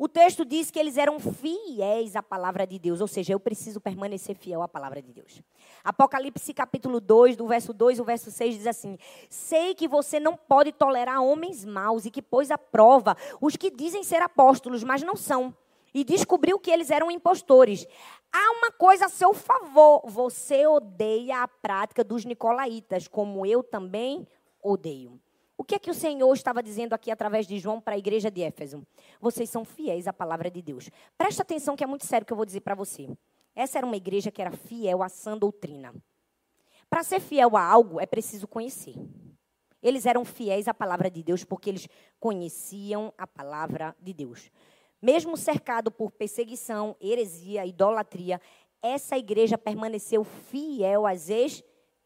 O texto diz que eles eram fiéis à palavra de Deus, ou seja, eu preciso permanecer fiel à palavra de Deus. Apocalipse capítulo 2, do verso 2 ao verso 6 diz assim: Sei que você não pode tolerar homens maus e que pôs à prova os que dizem ser apóstolos, mas não são e descobriu que eles eram impostores. Há uma coisa a seu favor: você odeia a prática dos nicolaítas, como eu também odeio. O que é que o Senhor estava dizendo aqui através de João para a igreja de Éfeso? Vocês são fiéis à palavra de Deus. Presta atenção que é muito sério o que eu vou dizer para você. Essa era uma igreja que era fiel à sã doutrina. Para ser fiel a algo, é preciso conhecer. Eles eram fiéis à palavra de Deus porque eles conheciam a palavra de Deus. Mesmo cercado por perseguição, heresia, idolatria, essa igreja permaneceu fiel às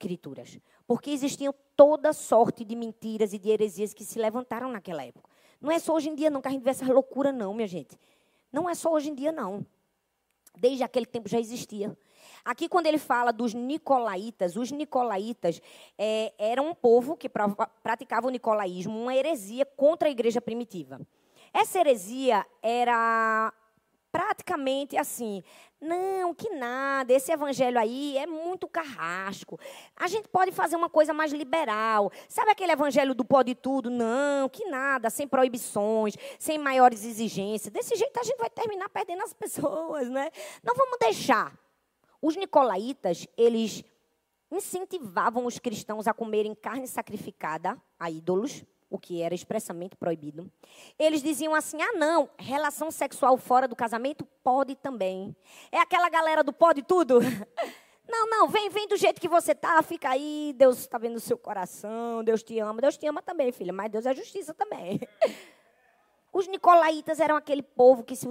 escrituras. Porque existiam toda sorte de mentiras e de heresias que se levantaram naquela época. Não é só hoje em dia não que a gente vê essa loucura não, minha gente. Não é só hoje em dia não. Desde aquele tempo já existia. Aqui, quando ele fala dos nicolaítas, os nicolaítas é, eram um povo que praticava o nicolaísmo, uma heresia contra a igreja primitiva. Essa heresia era praticamente assim: não, que nada, esse evangelho aí é muito carrasco. A gente pode fazer uma coisa mais liberal. Sabe aquele evangelho do pode tudo? Não, que nada, sem proibições, sem maiores exigências. Desse jeito a gente vai terminar perdendo as pessoas, né? Não vamos deixar. Os nicolaítas, eles incentivavam os cristãos a comerem carne sacrificada a ídolos o que era expressamente proibido. Eles diziam assim: ah, não, relação sexual fora do casamento pode também. É aquela galera do pode tudo. Não, não, vem, vem do jeito que você tá, fica aí, Deus está vendo o seu coração, Deus te ama. Deus te ama também, filha, mas Deus é justiça também. Os nicolaítas eram aquele povo que se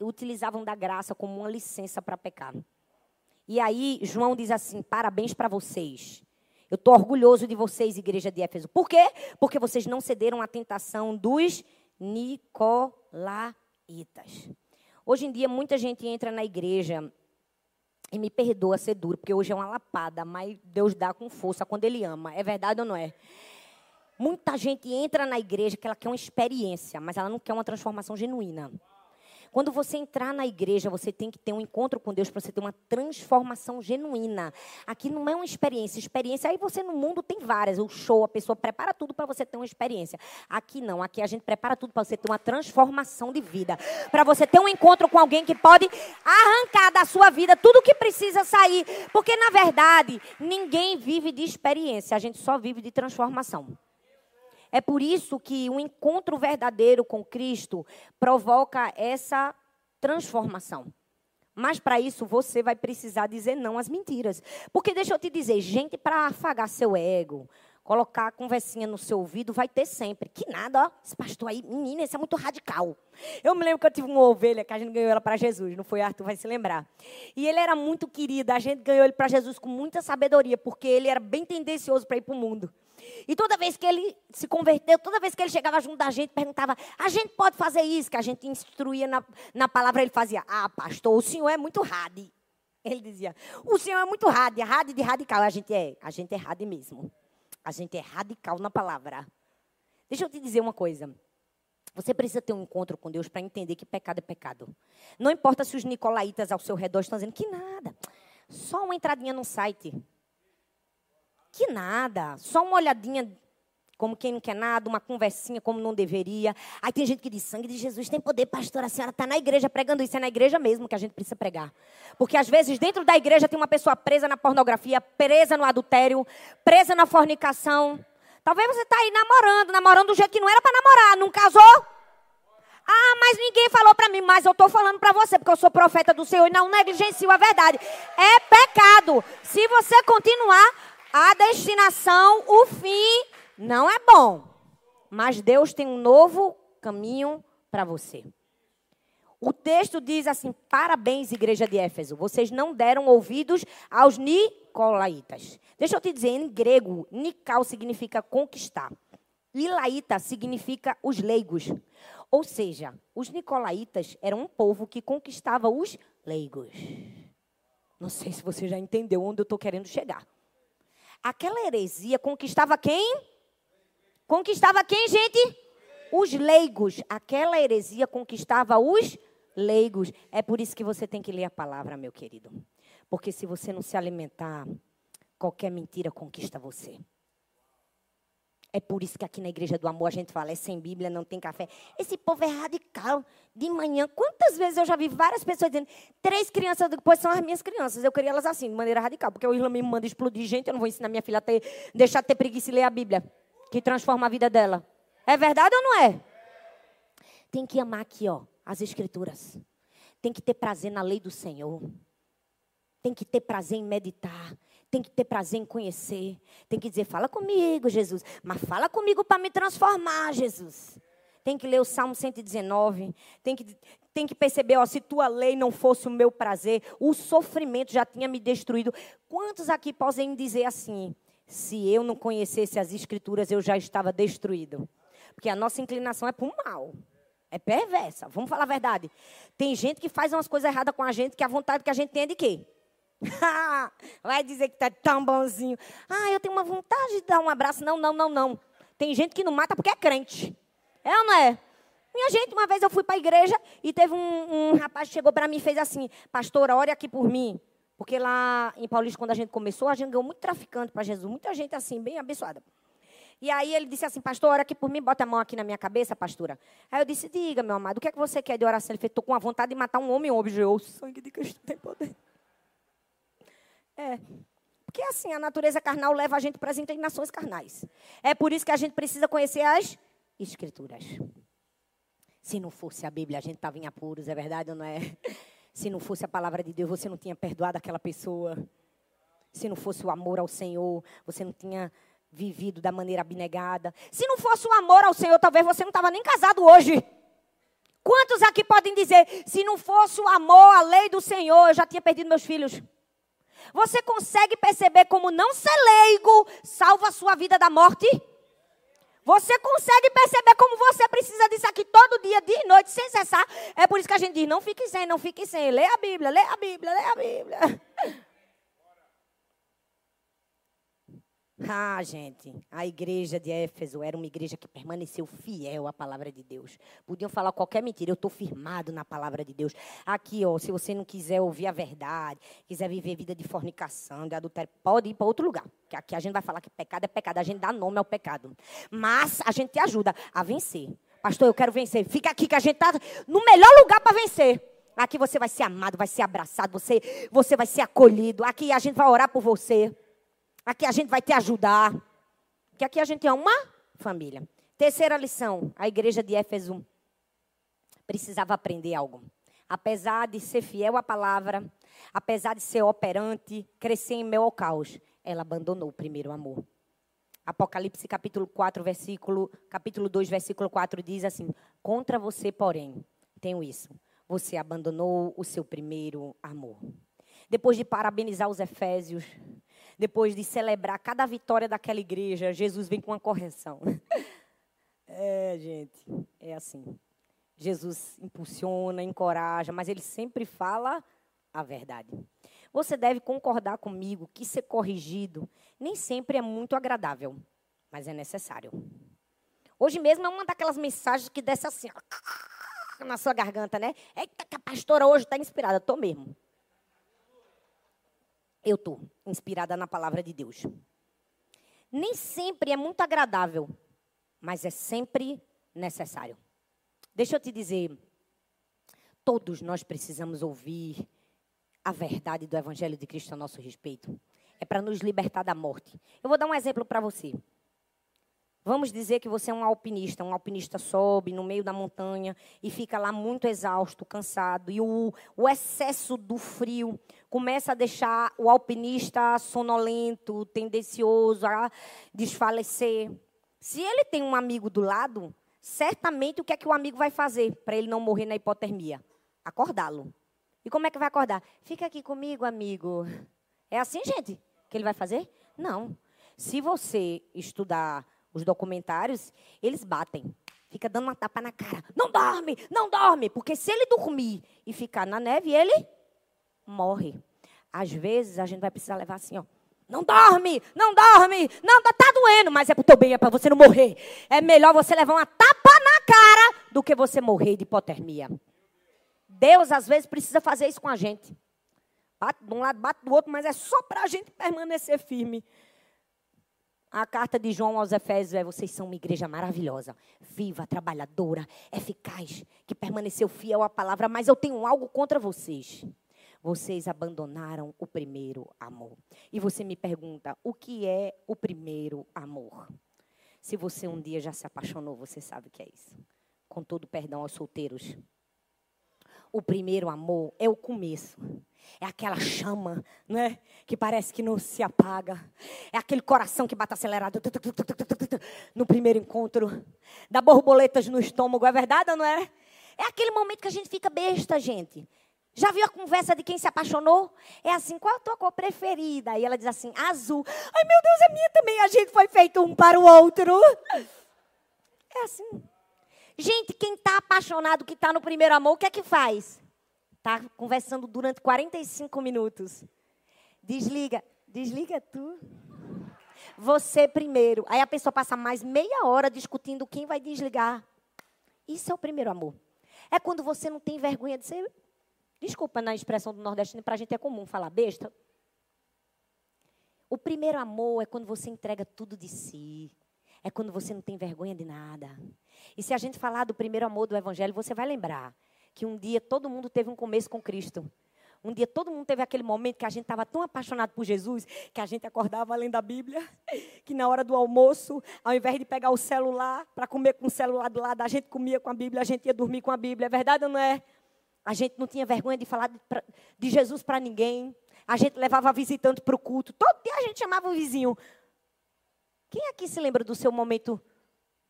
utilizavam da graça como uma licença para pecar. E aí, João diz assim: parabéns para vocês. Eu estou orgulhoso de vocês, igreja de Éfeso. Por quê? Porque vocês não cederam à tentação dos Nicolaitas. Hoje em dia, muita gente entra na igreja e me perdoa ser duro, porque hoje é uma lapada, mas Deus dá com força quando Ele ama. É verdade ou não é? Muita gente entra na igreja que ela quer uma experiência, mas ela não quer uma transformação genuína. Quando você entrar na igreja, você tem que ter um encontro com Deus para você ter uma transformação genuína. Aqui não é uma experiência. Experiência, aí você no mundo tem várias. O show, a pessoa prepara tudo para você ter uma experiência. Aqui não. Aqui a gente prepara tudo para você ter uma transformação de vida. Para você ter um encontro com alguém que pode arrancar da sua vida tudo que precisa sair. Porque, na verdade, ninguém vive de experiência. A gente só vive de transformação. É por isso que o um encontro verdadeiro com Cristo provoca essa transformação. Mas para isso você vai precisar dizer não às mentiras. Porque deixa eu te dizer, gente para afagar seu ego, colocar a conversinha no seu ouvido, vai ter sempre. Que nada, ó. Esse pastor aí, menina, esse é muito radical. Eu me lembro que eu tive uma ovelha que a gente ganhou ela para Jesus, não foi Arthur, vai se lembrar. E ele era muito querido, a gente ganhou ele para Jesus com muita sabedoria, porque ele era bem tendencioso para ir para o mundo. E toda vez que ele se converteu, toda vez que ele chegava junto da gente, perguntava: a gente pode fazer isso? Que a gente instruía na, na palavra, ele fazia: ah, pastor, o senhor é muito radi. Ele dizia: o senhor é muito radi, radi de radical. A gente é, a gente é radi mesmo. A gente é radical na palavra. Deixa eu te dizer uma coisa. Você precisa ter um encontro com Deus para entender que pecado é pecado. Não importa se os nicolaítas ao seu redor estão dizendo que nada. Só uma entradinha no site. Que nada. Só uma olhadinha como quem não quer nada, uma conversinha como não deveria. Aí tem gente que diz: sangue de Jesus tem poder, pastor. A senhora está na igreja pregando isso. É na igreja mesmo que a gente precisa pregar. Porque às vezes dentro da igreja tem uma pessoa presa na pornografia, presa no adultério, presa na fornicação. Talvez você está aí namorando, namorando do jeito que não era para namorar, não casou? Ah, mas ninguém falou para mim, mas eu estou falando para você, porque eu sou profeta do Senhor e não negligencio a verdade. É pecado. Se você continuar, a destinação, o fim não é bom, mas Deus tem um novo caminho para você. O texto diz assim: parabéns, igreja de Éfeso, vocês não deram ouvidos aos nicolaítas. Deixa eu te dizer, em grego, Nical significa conquistar. Ilaíta significa os leigos. Ou seja, os nicolaítas eram um povo que conquistava os leigos. Não sei se você já entendeu onde eu estou querendo chegar. Aquela heresia conquistava quem? Conquistava quem, gente? Os leigos. Aquela heresia conquistava os leigos. É por isso que você tem que ler a palavra, meu querido. Porque se você não se alimentar, qualquer mentira conquista você. É por isso que aqui na Igreja do Amor a gente fala, é sem Bíblia, não tem café. Esse povo é radical. De manhã, quantas vezes eu já vi várias pessoas dizendo, três crianças depois são as minhas crianças. Eu queria elas assim, de maneira radical, porque o Irlã me manda explodir gente, eu não vou ensinar minha filha a ter, deixar de ter preguiça e ler a Bíblia que transforma a vida dela. É verdade ou não é? Tem que amar aqui, ó, as escrituras. Tem que ter prazer na lei do Senhor. Tem que ter prazer em meditar. Tem que ter prazer em conhecer. Tem que dizer, fala comigo, Jesus. Mas fala comigo para me transformar, Jesus. Tem que ler o Salmo 119. Tem que, tem que perceber, ó, se tua lei não fosse o meu prazer, o sofrimento já tinha me destruído. Quantos aqui podem dizer assim? Se eu não conhecesse as escrituras, eu já estava destruído. Porque a nossa inclinação é para o mal. É perversa. Vamos falar a verdade. Tem gente que faz umas coisas erradas com a gente, que a vontade que a gente tem é de quê? Vai dizer que está tão bonzinho. Ah, eu tenho uma vontade de dar um abraço. Não, não, não, não. Tem gente que não mata porque é crente. É ou não é? Minha gente, uma vez eu fui para a igreja e teve um, um rapaz que chegou para mim e fez assim: Pastor, ore aqui por mim. Porque lá em Paulista, quando a gente começou, a gente ganhou muito traficante para Jesus. Muita gente assim, bem abençoada. E aí ele disse assim, pastor, ora aqui por mim, bota a mão aqui na minha cabeça, pastora. Aí eu disse, diga, meu amado, o que é que você quer de oração? Ele fez, estou com a vontade de matar um homem, um. O sangue de Cristo tem poder. É. Porque assim, a natureza carnal leva a gente para as inclinações carnais. É por isso que a gente precisa conhecer as escrituras. Se não fosse a Bíblia, a gente estava em apuros, é verdade ou não é? Se não fosse a palavra de Deus, você não tinha perdoado aquela pessoa. Se não fosse o amor ao Senhor, você não tinha vivido da maneira abnegada. Se não fosse o amor ao Senhor, talvez você não estava nem casado hoje. Quantos aqui podem dizer, se não fosse o amor, a lei do Senhor, eu já tinha perdido meus filhos? Você consegue perceber como não ser leigo salva a sua vida da morte? Você consegue perceber como você precisa disso aqui todo dia, dia e noite, sem cessar? É por isso que a gente diz: não fique sem, não fique sem. Lê a Bíblia, lê a Bíblia, lê a Bíblia. Ah, gente, a igreja de Éfeso era uma igreja que permaneceu fiel à palavra de Deus. Podiam falar qualquer mentira, eu estou firmado na palavra de Deus. Aqui, ó, se você não quiser ouvir a verdade, quiser viver vida de fornicação, de adultério, pode ir para outro lugar. Que aqui a gente vai falar que pecado é pecado, a gente dá nome ao pecado. Mas a gente te ajuda a vencer. Pastor, eu quero vencer. Fica aqui que a gente está no melhor lugar para vencer. Aqui você vai ser amado, vai ser abraçado, você, você vai ser acolhido. Aqui a gente vai orar por você. Aqui a gente vai te ajudar. Que aqui a gente é uma família. Terceira lição: a igreja de Éfeso precisava aprender algo. Apesar de ser fiel à palavra, apesar de ser operante, crescer em meu caos, ela abandonou o primeiro amor. Apocalipse capítulo 4, versículo, capítulo 2, versículo 4 diz assim: Contra você, porém, tenho isso. Você abandonou o seu primeiro amor. Depois de parabenizar os Efésios, depois de celebrar cada vitória daquela igreja, Jesus vem com uma correção. É, gente, é assim. Jesus impulsiona, encoraja, mas ele sempre fala a verdade. Você deve concordar comigo que ser corrigido nem sempre é muito agradável, mas é necessário. Hoje mesmo é uma daquelas mensagens que desce assim, ó, na sua garganta, né? Eita, que a pastora hoje está inspirada. Estou mesmo. Eu estou inspirada na palavra de Deus. Nem sempre é muito agradável, mas é sempre necessário. Deixa eu te dizer, todos nós precisamos ouvir a verdade do Evangelho de Cristo a nosso respeito. É para nos libertar da morte. Eu vou dar um exemplo para você. Vamos dizer que você é um alpinista. Um alpinista sobe no meio da montanha e fica lá muito exausto, cansado. E o, o excesso do frio começa a deixar o alpinista sonolento, tendencioso a desfalecer. Se ele tem um amigo do lado, certamente o que é que o amigo vai fazer para ele não morrer na hipotermia? Acordá-lo. E como é que vai acordar? Fica aqui comigo, amigo. É assim, gente, que ele vai fazer? Não. Se você estudar os documentários, eles batem. Fica dando uma tapa na cara. Não dorme, não dorme. Porque se ele dormir e ficar na neve, ele morre. Às vezes a gente vai precisar levar assim, ó. Não dorme, não dorme, não, tá, tá doendo, mas é pro teu bem, é para você não morrer. É melhor você levar uma tapa na cara do que você morrer de hipotermia. Deus, às vezes, precisa fazer isso com a gente. Bate de um lado, bate do outro, mas é só para a gente permanecer firme. A carta de João aos Efésios é: vocês são uma igreja maravilhosa, viva, trabalhadora, eficaz, que permaneceu fiel à palavra, mas eu tenho algo contra vocês. Vocês abandonaram o primeiro amor. E você me pergunta: o que é o primeiro amor? Se você um dia já se apaixonou, você sabe o que é isso. Com todo perdão aos solteiros. O primeiro amor é o começo. É aquela chama, né? Que parece que não se apaga. É aquele coração que bate acelerado no primeiro encontro. Dá borboletas no estômago, é verdade ou não é? É aquele momento que a gente fica besta, gente. Já viu a conversa de quem se apaixonou? É assim, qual a tua cor preferida? E ela diz assim, azul. Ai, meu Deus, é minha também. A gente foi feito um para o outro. É assim. Gente, quem está apaixonado, que está no primeiro amor, o que é que faz? Está conversando durante 45 minutos. Desliga. Desliga tu. Você primeiro. Aí a pessoa passa mais meia hora discutindo quem vai desligar. Isso é o primeiro amor. É quando você não tem vergonha de ser. Desculpa na expressão do nordestino, para a gente é comum falar besta. O primeiro amor é quando você entrega tudo de si. É quando você não tem vergonha de nada. E se a gente falar do primeiro amor do Evangelho, você vai lembrar que um dia todo mundo teve um começo com Cristo. Um dia todo mundo teve aquele momento que a gente estava tão apaixonado por Jesus que a gente acordava lendo a Bíblia, que na hora do almoço, ao invés de pegar o celular para comer com o celular do lado, a gente comia com a Bíblia, a gente ia dormir com a Bíblia. É verdade ou não é? A gente não tinha vergonha de falar de, de Jesus para ninguém. A gente levava visitante para o culto. Todo dia a gente chamava o vizinho. Quem aqui se lembra do seu momento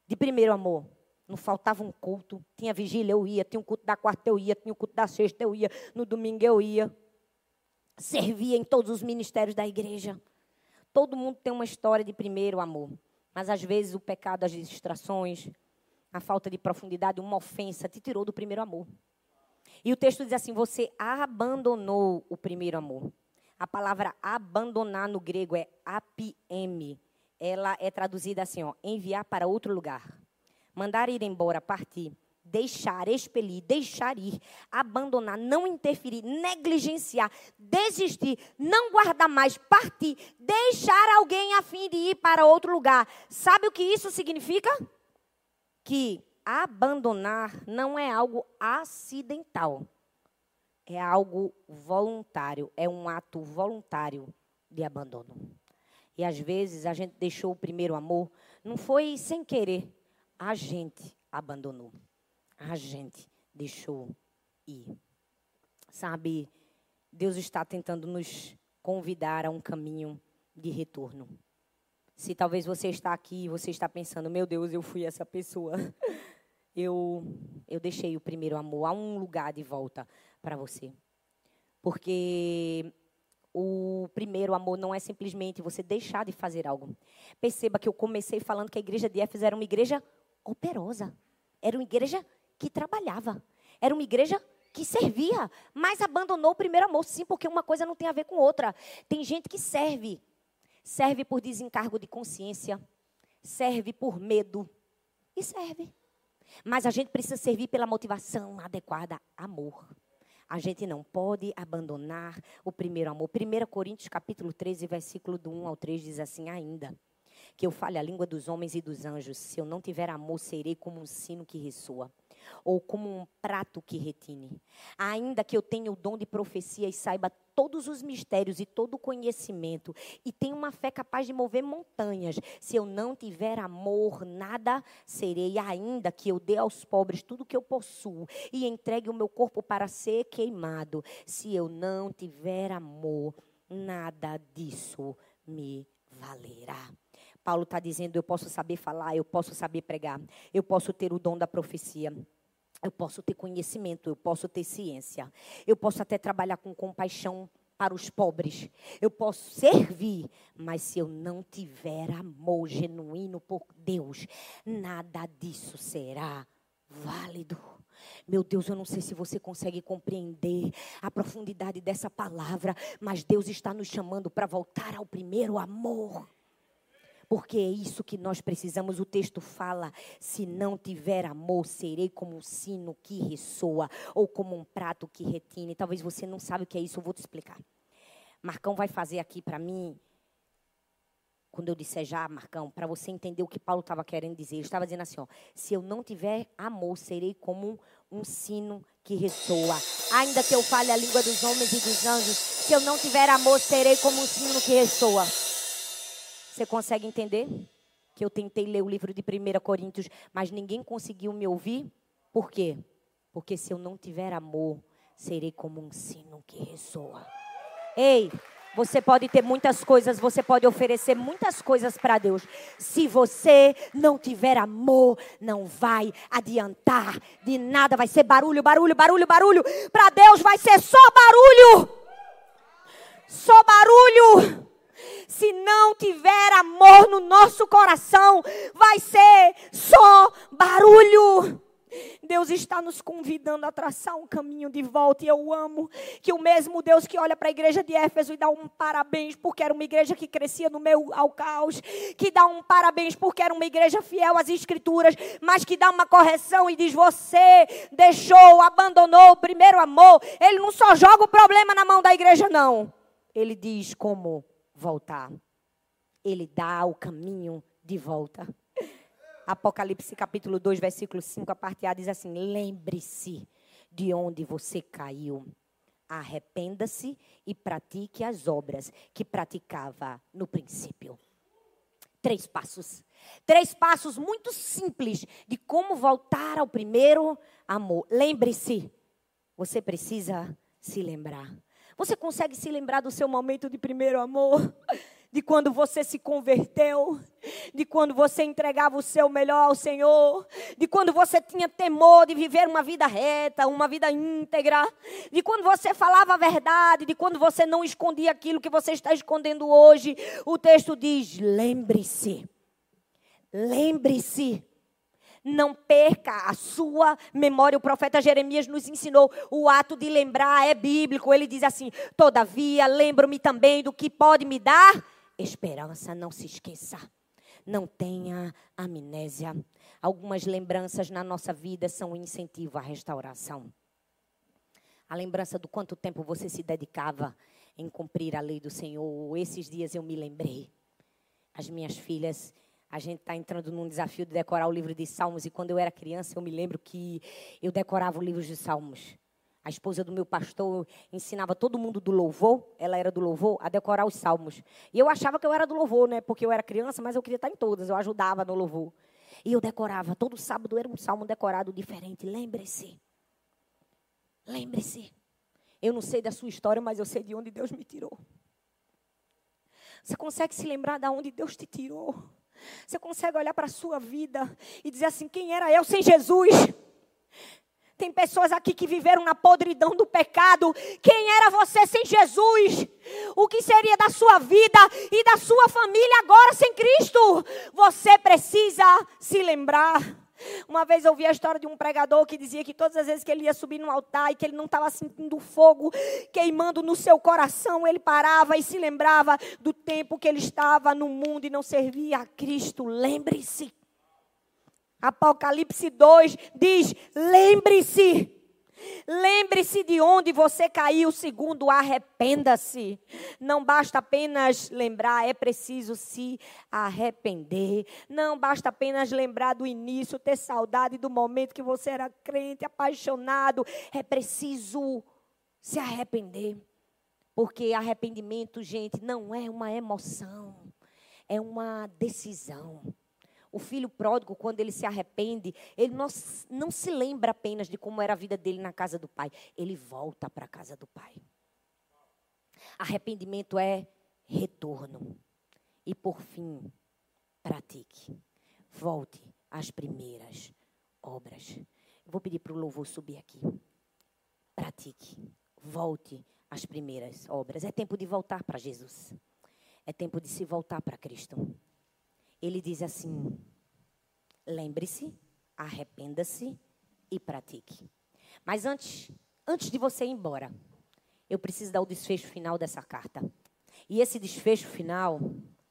de primeiro amor? Não faltava um culto. Tinha vigília, eu ia. Tinha um culto da quarta, eu ia. Tinha um culto da sexta, eu ia. No domingo, eu ia. Servia em todos os ministérios da igreja. Todo mundo tem uma história de primeiro amor. Mas às vezes o pecado, as distrações, a falta de profundidade, uma ofensa te tirou do primeiro amor. E o texto diz assim: você abandonou o primeiro amor. A palavra abandonar no grego é apm ela é traduzida assim, ó, enviar para outro lugar. Mandar ir embora, partir, deixar, expelir, deixar ir, abandonar, não interferir, negligenciar, desistir, não guardar mais, partir, deixar alguém a fim de ir para outro lugar. Sabe o que isso significa? Que abandonar não é algo acidental. É algo voluntário, é um ato voluntário de abandono. E às vezes a gente deixou o primeiro amor, não foi sem querer, a gente abandonou. A gente deixou ir. Sabe, Deus está tentando nos convidar a um caminho de retorno. Se talvez você está aqui e você está pensando, meu Deus, eu fui essa pessoa. Eu, eu deixei o primeiro amor. Há um lugar de volta para você. Porque o primeiro amor não é simplesmente você deixar de fazer algo. Perceba que eu comecei falando que a igreja de Éfeso era uma igreja operosa. Era uma igreja que trabalhava. Era uma igreja que servia, mas abandonou o primeiro amor. Sim, porque uma coisa não tem a ver com outra. Tem gente que serve. Serve por desencargo de consciência. Serve por medo. E serve. Mas a gente precisa servir pela motivação adequada, amor. A gente não pode abandonar o primeiro amor. 1 Coríntios capítulo 13, versículo do 1 ao 3 diz assim ainda: que eu fale a língua dos homens e dos anjos, se eu não tiver amor, serei como um sino que ressoa ou como um prato que retine. Ainda que eu tenha o dom de profecia e saiba todos os mistérios e todo o conhecimento e tenha uma fé capaz de mover montanhas, se eu não tiver amor, nada serei. Ainda que eu dê aos pobres tudo que eu possuo e entregue o meu corpo para ser queimado, se eu não tiver amor, nada disso me valerá. Paulo está dizendo: eu posso saber falar, eu posso saber pregar, eu posso ter o dom da profecia. Eu posso ter conhecimento, eu posso ter ciência, eu posso até trabalhar com compaixão para os pobres, eu posso servir, mas se eu não tiver amor genuíno por Deus, nada disso será válido. Meu Deus, eu não sei se você consegue compreender a profundidade dessa palavra, mas Deus está nos chamando para voltar ao primeiro amor porque é isso que nós precisamos. O texto fala: se não tiver amor, serei como um sino que ressoa, ou como um prato que retine. Talvez você não sabe o que é isso, eu vou te explicar. Marcão vai fazer aqui para mim, quando eu disser já, Marcão, para você entender o que Paulo estava querendo dizer. Ele estava dizendo assim: ó, se eu não tiver amor, serei como um, um sino que ressoa. Ainda que eu fale a língua dos homens e dos anjos, se eu não tiver amor, serei como um sino que ressoa. Você consegue entender? Que eu tentei ler o livro de 1 Coríntios, mas ninguém conseguiu me ouvir. Por quê? Porque se eu não tiver amor, serei como um sino que ressoa. Ei, você pode ter muitas coisas, você pode oferecer muitas coisas para Deus. Se você não tiver amor, não vai adiantar de nada. Vai ser barulho, barulho, barulho, barulho. Para Deus vai ser só barulho. Só barulho. Se não tiver nosso coração, vai ser só barulho. Deus está nos convidando a traçar um caminho de volta. E eu amo que o mesmo Deus que olha para a igreja de Éfeso e dá um parabéns porque era uma igreja que crescia no meio ao caos, que dá um parabéns porque era uma igreja fiel às escrituras, mas que dá uma correção e diz: Você deixou, abandonou o primeiro amor. Ele não só joga o problema na mão da igreja, não. Ele diz como voltar. Ele dá o caminho de volta. Apocalipse capítulo 2, versículo 5, a parte A diz assim: Lembre-se de onde você caiu. Arrependa-se e pratique as obras que praticava no princípio. Três passos. Três passos muito simples de como voltar ao primeiro amor. Lembre-se. Você precisa se lembrar. Você consegue se lembrar do seu momento de primeiro amor? De quando você se converteu, de quando você entregava o seu melhor ao Senhor, de quando você tinha temor de viver uma vida reta, uma vida íntegra, de quando você falava a verdade, de quando você não escondia aquilo que você está escondendo hoje. O texto diz: lembre-se, lembre-se não perca a sua memória. O profeta Jeremias nos ensinou o ato de lembrar, é bíblico. Ele diz assim: Todavia, lembro-me também do que pode me dar esperança. Não se esqueça. Não tenha amnésia. Algumas lembranças na nossa vida são um incentivo à restauração. A lembrança do quanto tempo você se dedicava em cumprir a lei do Senhor. Esses dias eu me lembrei. As minhas filhas a gente está entrando num desafio de decorar o livro de Salmos. E quando eu era criança, eu me lembro que eu decorava o livro de Salmos. A esposa do meu pastor ensinava todo mundo do louvor, ela era do louvor, a decorar os salmos. E eu achava que eu era do louvor, né? Porque eu era criança, mas eu queria estar em todas, eu ajudava no louvor. E eu decorava, todo sábado era um salmo decorado diferente. Lembre-se. Lembre-se. Eu não sei da sua história, mas eu sei de onde Deus me tirou. Você consegue se lembrar de onde Deus te tirou? Você consegue olhar para a sua vida e dizer assim: quem era eu sem Jesus? Tem pessoas aqui que viveram na podridão do pecado. Quem era você sem Jesus? O que seria da sua vida e da sua família agora sem Cristo? Você precisa se lembrar. Uma vez eu ouvi a história de um pregador que dizia que todas as vezes que ele ia subir no altar e que ele não estava sentindo fogo queimando no seu coração, ele parava e se lembrava do tempo que ele estava no mundo e não servia a Cristo. Lembre-se. Apocalipse 2 diz: lembre-se. Lembre-se de onde você caiu, segundo arrependa-se. Não basta apenas lembrar, é preciso se arrepender. Não basta apenas lembrar do início, ter saudade do momento que você era crente, apaixonado. É preciso se arrepender. Porque arrependimento, gente, não é uma emoção, é uma decisão. O filho pródigo, quando ele se arrepende, ele não, não se lembra apenas de como era a vida dele na casa do pai. Ele volta para a casa do pai. Arrependimento é retorno. E por fim, pratique. Volte às primeiras obras. Vou pedir para o louvor subir aqui. Pratique. Volte às primeiras obras. É tempo de voltar para Jesus. É tempo de se voltar para Cristo ele diz assim: lembre-se, arrependa-se e pratique. Mas antes, antes de você ir embora, eu preciso dar o desfecho final dessa carta. E esse desfecho final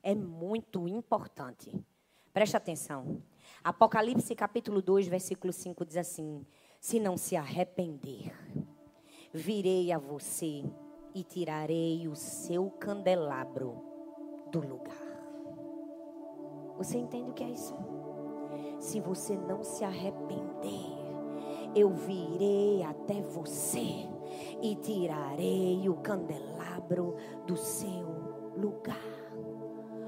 é muito importante. Preste atenção. Apocalipse capítulo 2, versículo 5 diz assim: Se não se arrepender, virei a você e tirarei o seu candelabro do lugar. Você entende o que é isso? Se você não se arrepender, eu virei até você e tirarei o candelabro do seu lugar.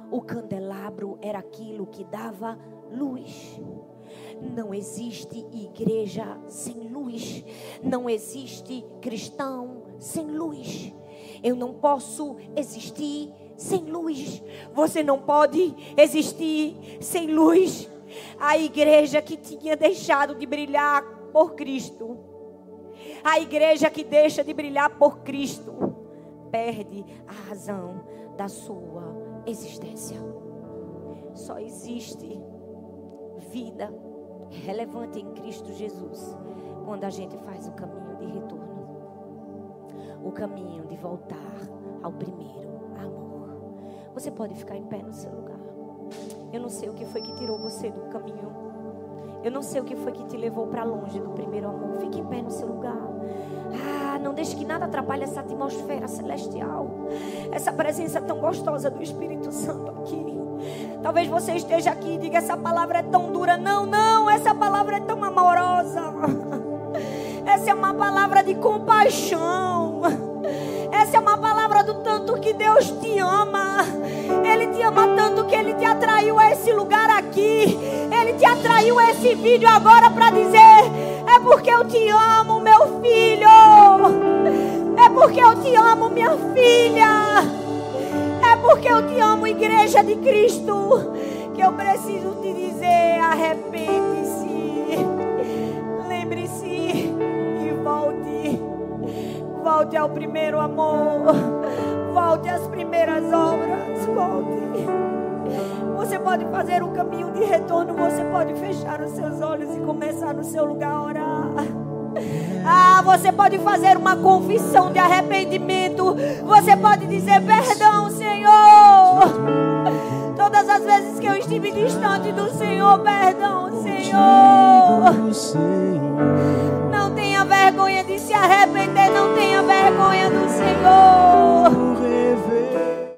O candelabro era aquilo que dava luz. Não existe igreja sem luz. Não existe cristão sem luz. Eu não posso existir sem luz. Você não pode existir sem luz. A igreja que tinha deixado de brilhar por Cristo. A igreja que deixa de brilhar por Cristo perde a razão da sua existência. Só existe vida relevante em Cristo Jesus quando a gente faz o caminho de retorno o caminho de voltar ao primeiro você pode ficar em pé no seu lugar. Eu não sei o que foi que tirou você do caminho. Eu não sei o que foi que te levou para longe do primeiro amor. Fique em pé no seu lugar. Ah, não deixe que nada atrapalhe essa atmosfera celestial. Essa presença tão gostosa do Espírito Santo aqui. Talvez você esteja aqui e diga: essa palavra é tão dura. Não, não, essa palavra é tão amorosa. Essa é uma palavra de compaixão. Do tanto que Deus te ama. Ele te ama tanto que ele te atraiu a esse lugar aqui. Ele te atraiu a esse vídeo agora para dizer: É porque eu te amo, meu filho. É porque eu te amo, minha filha. É porque eu te amo, igreja de Cristo. Que eu preciso te dizer: arrepende-se. Lembre-se e volte. Volte ao primeiro amor. Volte às primeiras obras. Volte. Você pode fazer um caminho de retorno. Você pode fechar os seus olhos e começar no seu lugar a orar. Ah, você pode fazer uma confissão de arrependimento. Você pode dizer perdão, Senhor. Todas as vezes que eu estive distante do Senhor, perdão, Senhor. Não tenha vergonha de se arrepender, não tenha vergonha do Senhor.